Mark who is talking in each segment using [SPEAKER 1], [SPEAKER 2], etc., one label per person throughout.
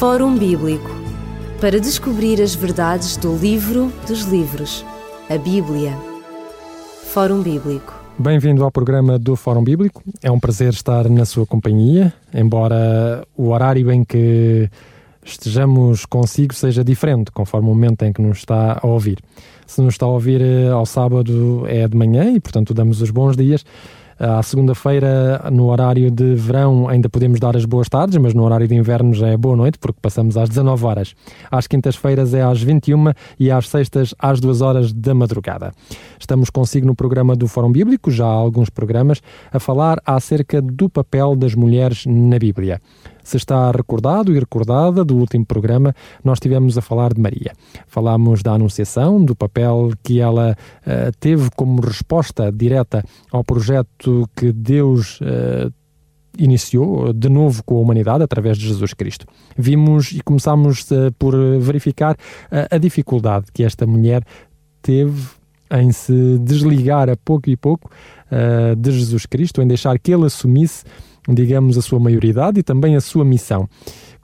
[SPEAKER 1] Fórum Bíblico para descobrir as verdades do livro dos livros, a Bíblia. Fórum Bíblico.
[SPEAKER 2] Bem-vindo ao programa do Fórum Bíblico. É um prazer estar na sua companhia, embora o horário em que estejamos consigo seja diferente, conforme o momento em que nos está a ouvir. Se nos está a ouvir eh, ao sábado é de manhã e, portanto, damos os bons dias. À segunda-feira, no horário de verão, ainda podemos dar as boas tardes, mas no horário de inverno já é boa noite, porque passamos às 19 horas. Às quintas-feiras é às 21 e às sextas às 2 horas da madrugada. Estamos consigo no programa do Fórum Bíblico, já há alguns programas, a falar acerca do papel das mulheres na Bíblia. Se está recordado e recordada do último programa, nós estivemos a falar de Maria. Falámos da Anunciação, do papel que ela uh, teve como resposta direta ao projeto que Deus uh, iniciou de novo com a humanidade através de Jesus Cristo. Vimos e começámos uh, por verificar a dificuldade que esta mulher teve em se desligar a pouco e pouco de Jesus Cristo, em deixar que ele assumisse digamos, a sua maioridade e também a sua missão.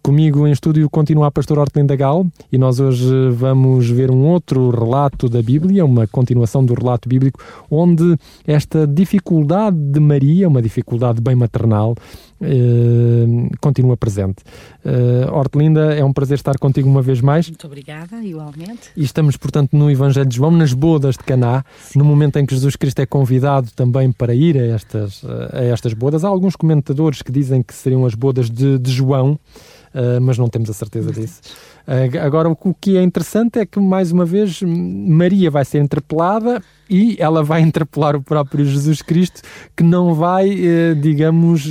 [SPEAKER 2] Comigo em estúdio continua a pastora Hortelinda Gal e nós hoje vamos ver um outro relato da Bíblia, uma continuação do relato bíblico, onde esta dificuldade de Maria, uma dificuldade bem maternal, eh, continua presente. Eh, Hortelinda, é um prazer estar contigo uma vez mais.
[SPEAKER 3] Muito obrigada, igualmente.
[SPEAKER 2] E estamos, portanto, no Evangelho de João, nas bodas de Caná, Sim. no momento em que Jesus Cristo é convidado também para ir a estas, a estas bodas. Há alguns comentadores que dizem que seriam as bodas de, de João, uh, mas não temos a certeza disso. Uh, agora, o que é interessante é que, mais uma vez, Maria vai ser interpelada e ela vai interpelar o próprio Jesus Cristo, que não vai, uh, digamos,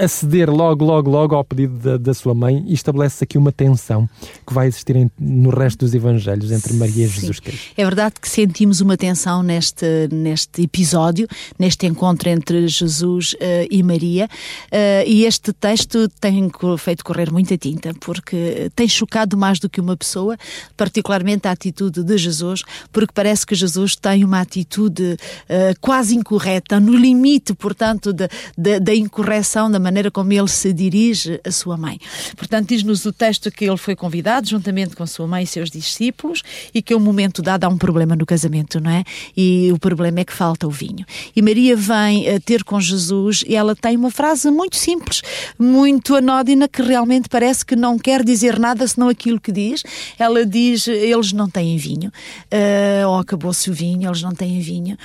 [SPEAKER 2] aceder logo, logo, logo ao pedido da, da sua mãe e estabelece aqui uma tensão que vai existir em, no resto dos Evangelhos entre Maria e Jesus Sim. Cristo.
[SPEAKER 3] É verdade que sentimos uma tensão neste, neste episódio, neste encontro entre Jesus uh, e Maria, uh, e este texto tem feito correr muita tinta, porque tem chocado mais do que uma pessoa, particularmente a atitude de Jesus, porque parece que Jesus tem uma atitude uh, quase incorreta, no limite, portanto, da incorreção da maneira como ele se dirige à sua mãe. Portanto, diz-nos o texto que ele foi convidado, juntamente com sua mãe e seus discípulos, e que a um momento dado há um problema no casamento, não é? E o problema é que falta o vinho. E Maria vem a ter com Jesus e ela tem uma frase muito simples, muito anódina, que realmente parece que não quer dizer nada senão aquilo que diz. Ela diz: eles não têm vinho, uh, ou acabou-se o vinho, eles não têm vinho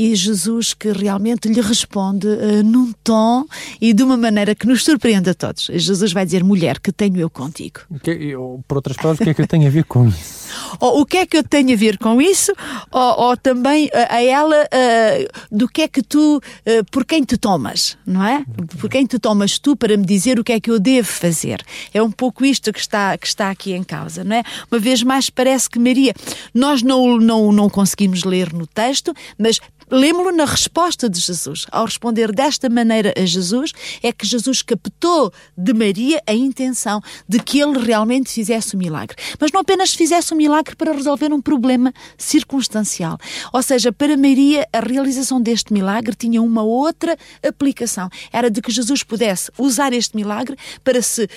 [SPEAKER 3] e Jesus que realmente lhe responde uh, num tom e de uma maneira que nos surpreende a todos. Jesus vai dizer: Mulher, que tenho eu contigo?
[SPEAKER 2] Que, eu, por outras palavras, o que é que eu tenho a ver com isso?
[SPEAKER 3] ou o que é que eu tenho a ver com isso? Ou, ou também a, a ela uh, do que é que tu, uh, por quem te tomas, não é? Por quem te tomas tu para me dizer o que é que eu devo fazer? É um pouco isto que está, que está aqui em causa, não é? Uma vez mais, parece que Maria, nós não, não, não conseguimos ler no texto, mas Lembro-lo na resposta de Jesus. Ao responder desta maneira a Jesus, é que Jesus captou de Maria a intenção de que ele realmente fizesse o milagre. Mas não apenas fizesse o milagre para resolver um problema circunstancial. Ou seja, para Maria, a realização deste milagre tinha uma outra aplicação. Era de que Jesus pudesse usar este milagre para se uh,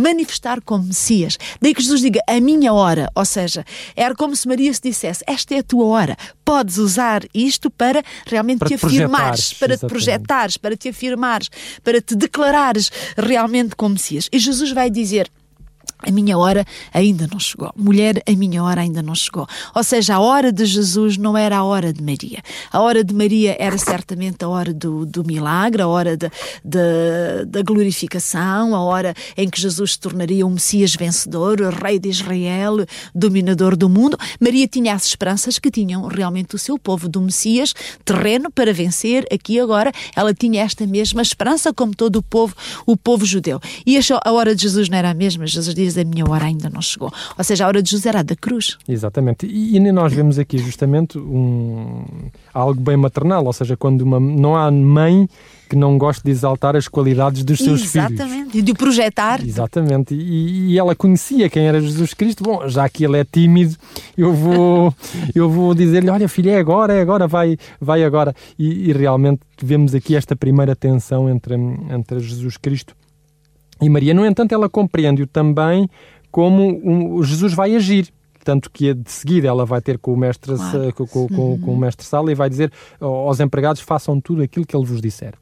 [SPEAKER 3] manifestar como Messias. Daí que Jesus diga a minha hora. Ou seja, era como se Maria se dissesse: Esta é a tua hora. Podes usar isto para realmente para te afirmares, para te projetares, para te afirmares, para te declarares realmente como Messias. E Jesus vai dizer: a minha hora ainda não chegou. Mulher, a minha hora ainda não chegou. Ou seja, a hora de Jesus não era a hora de Maria. A hora de Maria era certamente a hora do, do milagre, a hora de, de, da glorificação, a hora em que Jesus se tornaria um Messias vencedor, o Rei de Israel, dominador do mundo. Maria tinha as esperanças que tinham realmente o seu povo do Messias terreno para vencer aqui e agora. Ela tinha esta mesma esperança, como todo o povo, o povo judeu. E a hora de Jesus não era a mesma. Jesus diz a minha hora ainda não chegou. Ou seja, a hora de José era da cruz.
[SPEAKER 2] Exatamente. E, e nós vemos aqui justamente um, algo bem maternal, ou seja, quando uma, não há mãe que não goste de exaltar as qualidades dos seus
[SPEAKER 3] Exatamente.
[SPEAKER 2] filhos.
[SPEAKER 3] Exatamente, e de projetar.
[SPEAKER 2] Exatamente, e, e, ela conhecia quem era Jesus Cristo. Bom, já que ele é tímido, eu vou, eu vou dizer-lhe: olha, filha, é agora, é agora, vai, vai agora. E, e realmente vemos aqui esta primeira tensão entre, entre Jesus Cristo E Maria, no entanto, ela compreende-o também como um, Jesus vai agir. Tanto que de seguida ela vai ter com o mestre, claro. com, com, com, com, o mestre Sala e vai dizer aos empregados façam tudo aquilo que ele vos disser.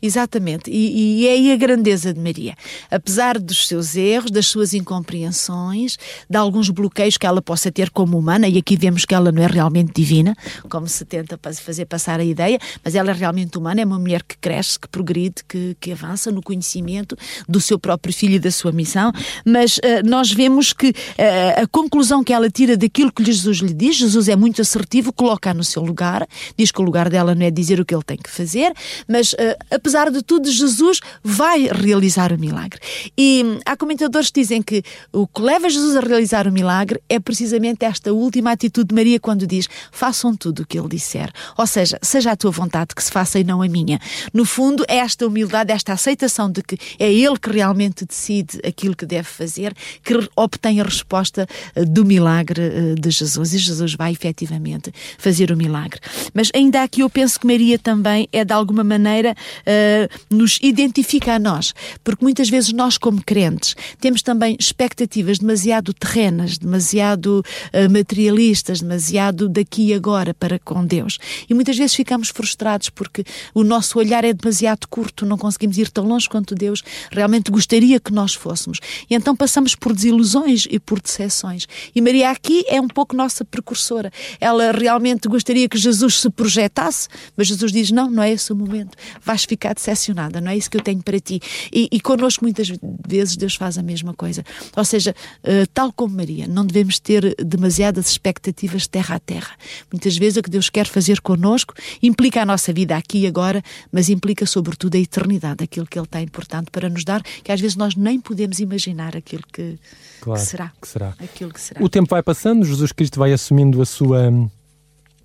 [SPEAKER 3] Exatamente, e, e, é aí a grandeza de Maria. Apesar dos seus erros, das suas incompreensões, de alguns bloqueios que ela possa ter como humana, e aqui vemos que ela não é realmente divina, como se tenta fazer passar a ideia, mas ela é realmente humana, é uma mulher que cresce, que progride, que, que avança no conhecimento do seu próprio filho e da sua missão. Mas uh, nós vemos que uh, a conclusão que ela tira daquilo que Jesus lhe diz, Jesus é muito assertivo, coloca-a no seu lugar, diz que o lugar dela não é dizer o que ele tem que fazer, mas uh, apesar de tudo, Jesus vai realizar o milagre. E há comentadores que dizem que o que leva Jesus a realizar o milagre é precisamente esta última atitude de Maria quando diz: façam tudo o que ele disser. Ou seja, seja a tua vontade que se faça e não a minha. No fundo, é esta humildade, esta aceitação de que é ele que realmente decide aquilo que deve fazer, que obtém a resposta eh, do milagre eh, de Jesus. E Jesus vai efetivamente fazer o milagre. Mas ainda aqui eu penso que Maria também é de alguma maneira uh, nos identifica a nós, porque muitas vezes nós, como crentes, temos também expectativas demasiado terrenas, demasiado uh, materialistas, demasiado daqui e agora para com Deus. E muitas vezes ficamos frustrados porque o nosso olhar é demasiado curto, não conseguimos ir tão longe quanto Deus realmente gostaria que nós fôssemos. E então passamos por desilusões e por decepções. E Maria aqui é um pouco nossa precursora. Ela realmente gostaria que Jesus se projetasse, mas Jesus diz: não, não é esse o momento. Ficar decepcionada, não é isso que eu tenho para ti. E, e connosco muitas vezes Deus faz a mesma coisa. Ou seja, uh, tal como Maria, não devemos ter demasiadas expectativas de terra a terra. Muitas vezes o que Deus quer fazer connosco implica a nossa vida aqui e agora, mas implica sobretudo a eternidade, aquilo que Ele tem importante para nos dar, que às vezes nós nem podemos imaginar aquilo que, claro, que será.
[SPEAKER 2] Que será.
[SPEAKER 3] Aquilo que será.
[SPEAKER 2] O tempo vai passando, Jesus Cristo vai assumindo a sua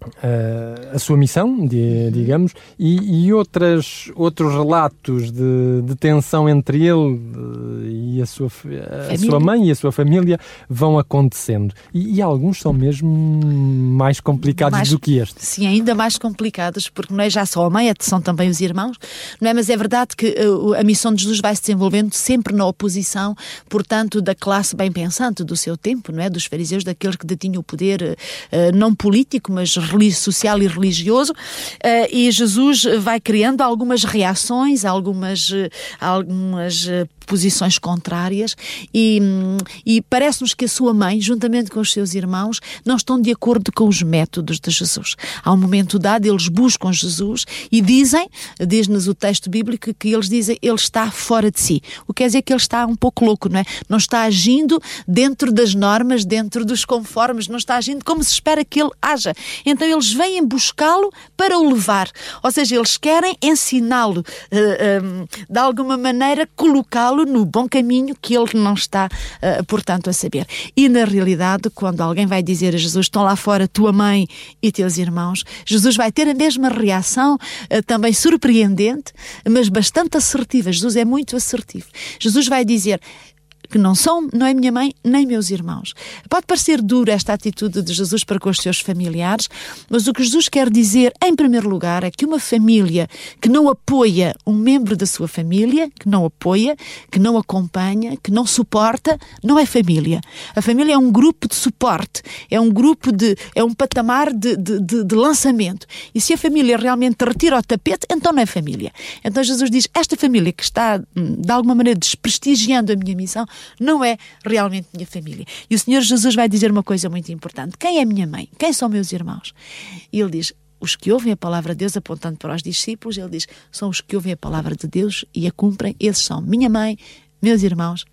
[SPEAKER 2] Uh, a sua missão, de, digamos, e, e, outras, outros relatos de, de tensão entre ele e a sua, a sua mãe e a sua família vão acontecendo. E, e alguns são mesmo mais complicados mais, do que este.
[SPEAKER 3] Sim, ainda mais complicados, porque não é já só a mãe, é são também os irmãos, não é? Mas é verdade que uh, a missão de Jesus vai se desenvolvendo sempre na oposição, portanto, da classe bem pensante do seu tempo, não é? Dos fariseus, daqueles que detinham o poder, não político, mas social e religioso, uh, e Jesus vai criando algumas reações, algumas, eh, algumas eh, posições contrárias e, e parece-nos que a sua mãe, juntamente com os seus irmãos, não estão de acordo com os métodos de Jesus. Há um momento dado, eles buscam Jesus e dizem, diz-nos o texto bíblico, que eles dizem ele está fora de si. O que quer dizer que ele está um pouco louco, não é? Não está agindo dentro das normas, dentro dos conformes, não está agindo como se espera que ele haja. Então eles vêm buscá-lo para o levar. Ou seja, eles querem ensiná-lo, eh, eh, de alguma maneira, colocá-lo colocá-lo no bom caminho que ele não está, uh, portanto, a saber. E na realidade, quando alguém vai dizer a Jesus: estão lá fora tua mãe e teus irmãos, Jesus vai ter a mesma reação, uh, também surpreendente, mas bastante assertiva. Jesus é muito assertivo. Jesus vai dizer: que não são, não é minha mãe nem meus irmãos. Pode parecer dura esta atitude de Jesus para com os seus familiares, mas o que Jesus quer dizer, em primeiro lugar, é que uma família que não apoia um membro da sua família, que não apoia, que não acompanha, que não suporta, não é família. A família é um grupo de suporte, é um grupo de, é um patamar de, de, de, de lançamento. E se a família realmente retira o tapete, então não é família. Então Jesus diz: esta família que está, hum, de alguma maneira, desprestigiando a minha missão, não é realmente minha família. E o Senhor Jesus vai dizer uma coisa muito importante: quem é minha mãe? Quem são meus irmãos? E ele diz: os que ouvem a palavra de Deus, apontando para os discípulos, ele diz: são os que ouvem a palavra de Deus e a cumprem, esses são minha mãe, meus irmãos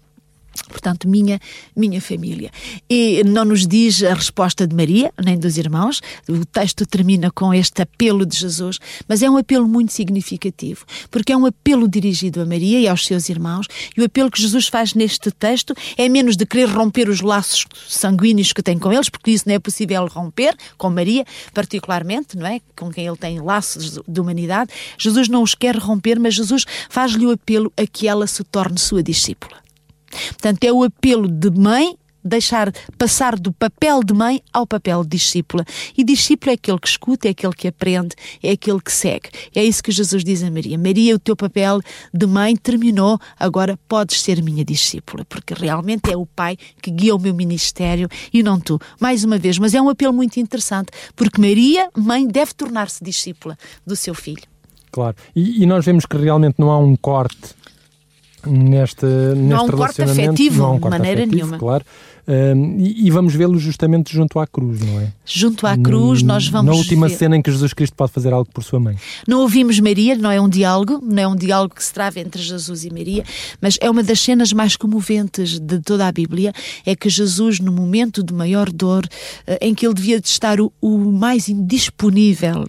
[SPEAKER 3] portanto, minha, minha família. E não nos diz a resposta de Maria, nem dos irmãos, o texto termina com este apelo de Jesus, mas é um apelo muito significativo, porque é um apelo dirigido a Maria e aos seus irmãos, e o apelo que Jesus faz neste texto é menos de querer romper os laços sanguíneos que tem com eles, porque isso não é possível romper, com Maria, particularmente, não é? Com quem ele tem laços de humanidade. Jesus não os quer romper, mas Jesus faz-lhe o apelo a que ela se torne sua discípula. Portanto, é o apelo de mãe deixar passar do papel de mãe ao papel de discípula. E discípulo é aquele que escuta, é aquele que aprende, é aquele que segue. É isso que Jesus diz a Maria. Maria, o teu papel de mãe terminou, agora podes ser minha discípula, porque realmente é o Pai que guia o meu ministério e não tu. Mais uma vez, mas é um apelo muito interessante, porque Maria, mãe, deve tornar-se discípula do seu filho.
[SPEAKER 2] Claro. E, e, nós vemos que realmente não há um corte neste, neste
[SPEAKER 3] não há um corte afetivo,
[SPEAKER 2] não há um
[SPEAKER 3] corte de maneira
[SPEAKER 2] afetivo,
[SPEAKER 3] nenhuma.
[SPEAKER 2] Claro. Um, e, e, vamos vê-lo justamente junto à cruz, não é?
[SPEAKER 3] Junto à cruz,
[SPEAKER 2] no,
[SPEAKER 3] nós vamos.
[SPEAKER 2] Na última
[SPEAKER 3] ver.
[SPEAKER 2] cena em que Jesus Cristo pode fazer algo por sua mãe.
[SPEAKER 3] Não ouvimos Maria, não é um diálogo, não é um diálogo que se trava entre Jesus e Maria, mas é uma das cenas mais comoventes de toda a Bíblia. É que Jesus, no momento de maior dor, eh, em que ele devia estar o, o mais indisponível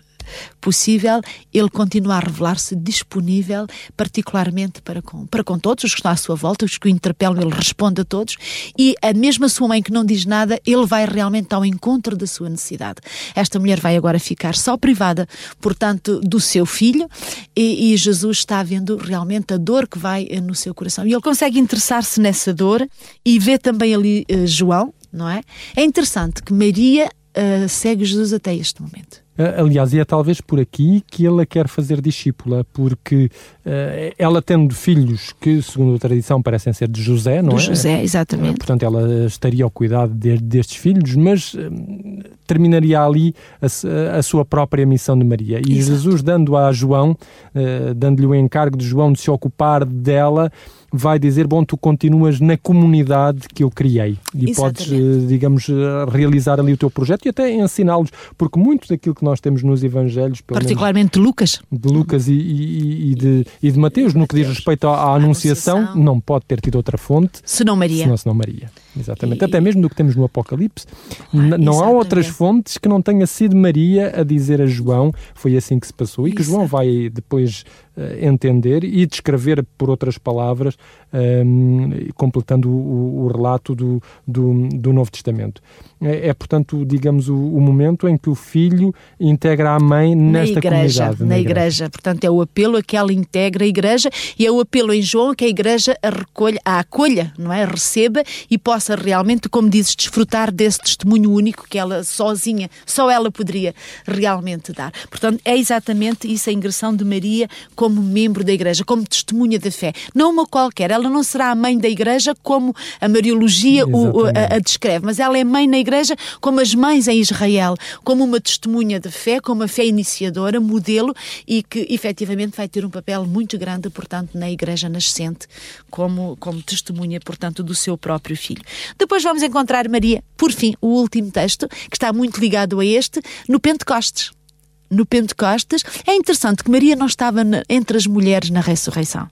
[SPEAKER 3] possível, ele continua a revelar-se disponível, particularmente para com, para com todos os que estão à sua volta, os que o interpelam, ele responde a todos, e a mesma sua mãe que não diz nada, ele vai realmente ao encontro da sua necessidade. Esta mulher vai agora ficar só privada, portanto, do seu filho, e, e Jesus está vendo realmente a dor que vai no seu coração. E ele consegue interessar-se nessa dor e vê também ali uh, João, não é? É interessante que Maria uh, segue Jesus até este momento.
[SPEAKER 2] Aliás, e é talvez por aqui que ele a quer fazer discípula, porque uh, ela tendo filhos que, segundo a tradição, parecem ser de José, não
[SPEAKER 3] do
[SPEAKER 2] é?
[SPEAKER 3] José, exatamente.
[SPEAKER 2] Portanto, ela estaria ao cuidado de, destes filhos, mas uh, terminaria ali a, a, sua própria missão de Maria. E
[SPEAKER 3] Exato.
[SPEAKER 2] Jesus, dando a João, dando-lhe o encargo de João de se ocupar dela, vai dizer, bom, tu continuas na comunidade que eu criei e
[SPEAKER 3] Exatamente.
[SPEAKER 2] podes, digamos, realizar ali o teu projeto e até ensiná-los, porque muito daquilo que nós temos nos Evangelhos,
[SPEAKER 3] particularmente de Lucas,
[SPEAKER 2] de Lucas e, e, e, de, e de Mateus, no que diz respeito à, à anunciação,
[SPEAKER 3] anunciação,
[SPEAKER 2] não pode ter tido outra fonte
[SPEAKER 3] senão Maria.
[SPEAKER 2] Senão, senão Maria. Exatamente. E, Até mesmo do que temos no Apocalipse, ah, não há outras fontes que não tenha sido Maria a dizer a João, foi assim que se passou, e que João vai depois uh, entender e descrever por outras palavras, um, completando o, o relato do, do, do, Novo Testamento. É, é portanto, digamos, o, o, momento em que o filho integra a mãe nesta
[SPEAKER 3] na igreja,
[SPEAKER 2] comunidade.
[SPEAKER 3] Na, na igreja. igreja. Portanto, é o apelo a que ela integra a igreja e é o apelo em João que a igreja a, recolha, a acolha, não é? receba e possa realmente, como dizes, desfrutar desse testemunho único que ela sozinha, só ela poderia realmente dar. Portanto, é exatamente isso a ingressão de Maria como membro da igreja, como testemunha da fé. Não uma qualquer, ela não será a mãe da igreja como a Mariologia o, a, a descreve, mas ela é mãe na igreja como as mães em Israel, como uma testemunha de fé, como uma fé iniciadora, modelo e que efetivamente vai ter um papel muito grande, portanto, na igreja nascente, como, como testemunha, portanto, do seu próprio filho. Depois vamos encontrar Maria, por fim, o último texto, que está muito ligado a este, no Pentecostes. No Pentecostes, é interessante que Maria não estava entre as mulheres na ressurreição.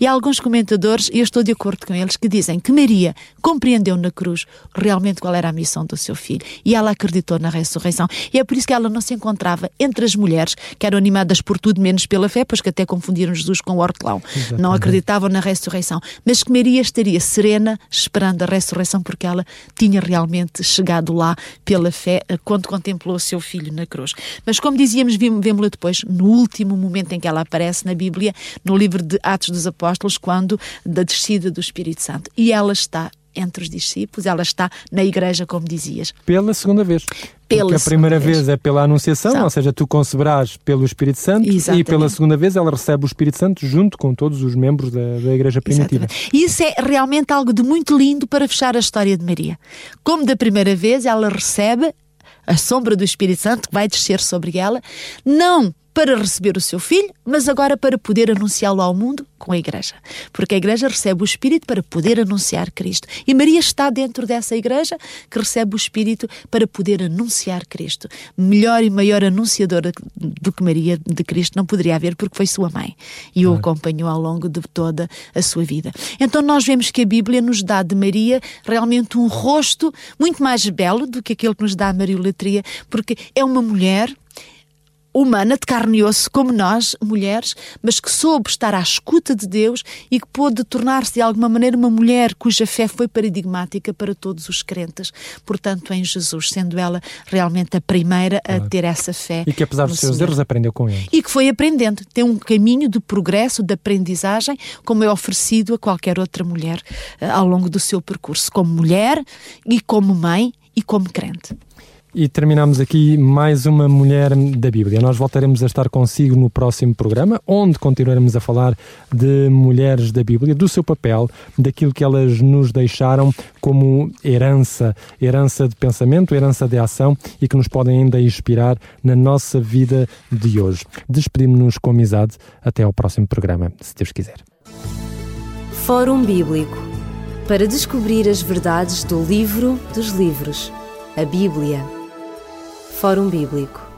[SPEAKER 3] E há alguns comentadores, e eu estou de acordo com eles, que dizem que Maria compreendeu na cruz realmente qual era a missão do seu filho e ela acreditou na ressurreição. E é por isso que ela não se encontrava entre as mulheres que eram animadas por tudo menos pela fé, pois que até confundiram Jesus com o hortelão. Exatamente. Não acreditavam na ressurreição. Mas que Maria estaria serena esperando a ressurreição porque ela tinha realmente chegado lá pela fé quando contemplou o seu filho na cruz. Mas como dizíamos, vemos-la depois no último momento em que ela aparece na Bíblia, no livro de Atos dos Apóstolos, quando da descida do Espírito Santo. E ela está entre os discípulos, ela está na igreja, como dizias.
[SPEAKER 2] Pela segunda vez.
[SPEAKER 3] Pela
[SPEAKER 2] Porque a primeira
[SPEAKER 3] vez.
[SPEAKER 2] vez. é pela Anunciação, São. ou seja, tu conceberás pelo Espírito Santo,
[SPEAKER 3] Exatamente.
[SPEAKER 2] e pela segunda vez ela recebe o Espírito Santo junto com todos os membros da, da Igreja Primitiva.
[SPEAKER 3] Exatamente. E isso é realmente algo de muito lindo para fechar a história de Maria. Como da primeira vez ela recebe a sombra do Espírito Santo que vai descer sobre ela, não para receber o seu filho, mas agora para poder anunciá-lo ao mundo com a Igreja. Porque a Igreja recebe o Espírito para poder anunciar Cristo. E Maria está dentro dessa Igreja que recebe o Espírito para poder anunciar Cristo. Melhor e maior anunciadora do que Maria de Cristo não poderia haver, porque foi sua mãe e o acompanhou ao longo de toda a sua vida. Então nós vemos que a Bíblia nos dá de Maria realmente um rosto muito mais belo do que aquele que nos dá a Mariolatria, porque é uma mulher humana, de carne e osso, como nós, mulheres, mas que soube estar à escuta de Deus e que pôde tornar-se de alguma maneira uma mulher cuja fé foi paradigmática para todos os crentes, portanto, em Jesus, sendo ela realmente a primeira a ter essa fé.
[SPEAKER 2] E que apesar dos seus erros aprendeu com ele.
[SPEAKER 3] E que foi aprendendo, tem um caminho de progresso, de aprendizagem, como é oferecido a qualquer outra mulher uh, ao longo do seu percurso, como mulher e como mãe e como crente.
[SPEAKER 2] E terminamos aqui mais uma mulher da Bíblia. Nós voltaremos a estar consigo no próximo programa, onde continuaremos a falar de mulheres da Bíblia, do seu papel, daquilo que elas nos deixaram como herança, herança de pensamento, herança de ação e que nos podem ainda inspirar na nossa vida de hoje. Despedimos-nos com amizade. Até ao próximo programa, se Deus quiser.
[SPEAKER 1] Fórum Bíblico para descobrir as verdades do livro dos livros, a Bíblia. Fórum Bíblico